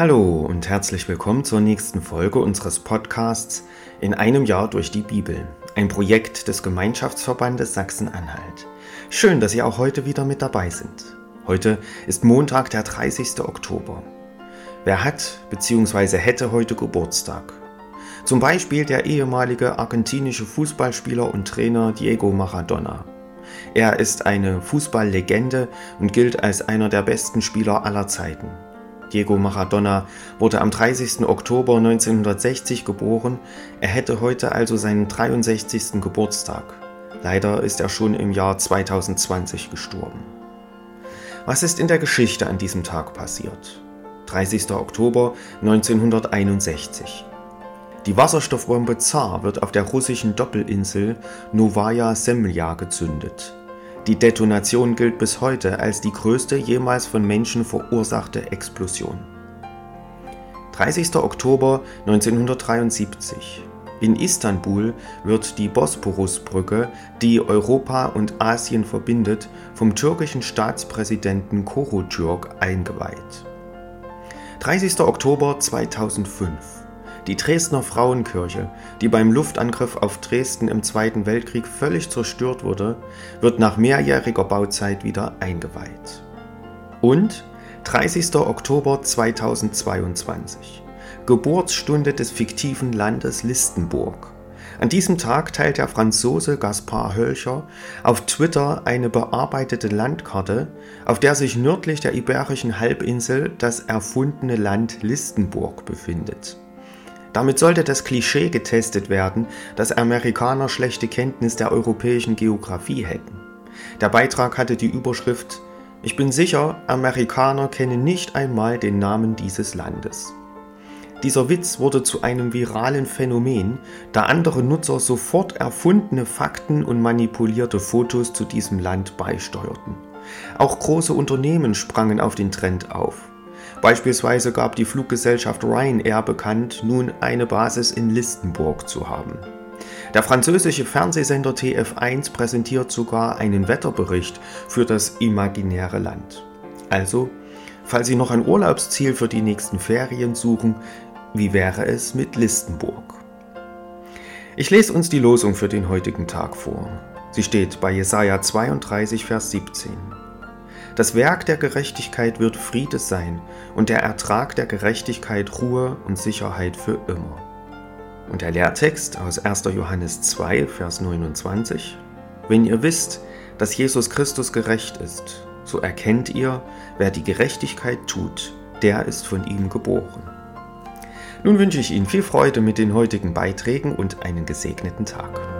Hallo und herzlich willkommen zur nächsten Folge unseres Podcasts In einem Jahr durch die Bibel, ein Projekt des Gemeinschaftsverbandes Sachsen-Anhalt. Schön, dass Sie auch heute wieder mit dabei sind. Heute ist Montag, der 30. Oktober. Wer hat bzw. hätte heute Geburtstag? Zum Beispiel der ehemalige argentinische Fußballspieler und Trainer Diego Maradona. Er ist eine Fußballlegende und gilt als einer der besten Spieler aller Zeiten. Diego Maradona wurde am 30. Oktober 1960 geboren. Er hätte heute also seinen 63. Geburtstag. Leider ist er schon im Jahr 2020 gestorben. Was ist in der Geschichte an diesem Tag passiert? 30. Oktober 1961. Die Wasserstoffbombe Zar wird auf der russischen Doppelinsel Novaya Semlja gezündet. Die Detonation gilt bis heute als die größte jemals von Menschen verursachte Explosion. 30. Oktober 1973. In Istanbul wird die Bosporusbrücke, die Europa und Asien verbindet, vom türkischen Staatspräsidenten Korotürk eingeweiht. 30. Oktober 2005 die Dresdner Frauenkirche, die beim Luftangriff auf Dresden im Zweiten Weltkrieg völlig zerstört wurde, wird nach mehrjähriger Bauzeit wieder eingeweiht. Und 30. Oktober 2022, Geburtsstunde des fiktiven Landes Listenburg. An diesem Tag teilt der Franzose Gaspar Hölcher auf Twitter eine bearbeitete Landkarte, auf der sich nördlich der Iberischen Halbinsel das erfundene Land Listenburg befindet. Damit sollte das Klischee getestet werden, dass Amerikaner schlechte Kenntnis der europäischen Geographie hätten. Der Beitrag hatte die Überschrift Ich bin sicher, Amerikaner kennen nicht einmal den Namen dieses Landes. Dieser Witz wurde zu einem viralen Phänomen, da andere Nutzer sofort erfundene Fakten und manipulierte Fotos zu diesem Land beisteuerten. Auch große Unternehmen sprangen auf den Trend auf. Beispielsweise gab die Fluggesellschaft Ryanair bekannt, nun eine Basis in Listenburg zu haben. Der französische Fernsehsender TF1 präsentiert sogar einen Wetterbericht für das imaginäre Land. Also, falls Sie noch ein Urlaubsziel für die nächsten Ferien suchen, wie wäre es mit Listenburg? Ich lese uns die Losung für den heutigen Tag vor. Sie steht bei Jesaja 32, Vers 17. Das Werk der Gerechtigkeit wird Friede sein und der Ertrag der Gerechtigkeit Ruhe und Sicherheit für immer. Und der Lehrtext aus 1. Johannes 2, Vers 29. Wenn ihr wisst, dass Jesus Christus gerecht ist, so erkennt ihr, wer die Gerechtigkeit tut, der ist von ihm geboren. Nun wünsche ich Ihnen viel Freude mit den heutigen Beiträgen und einen gesegneten Tag.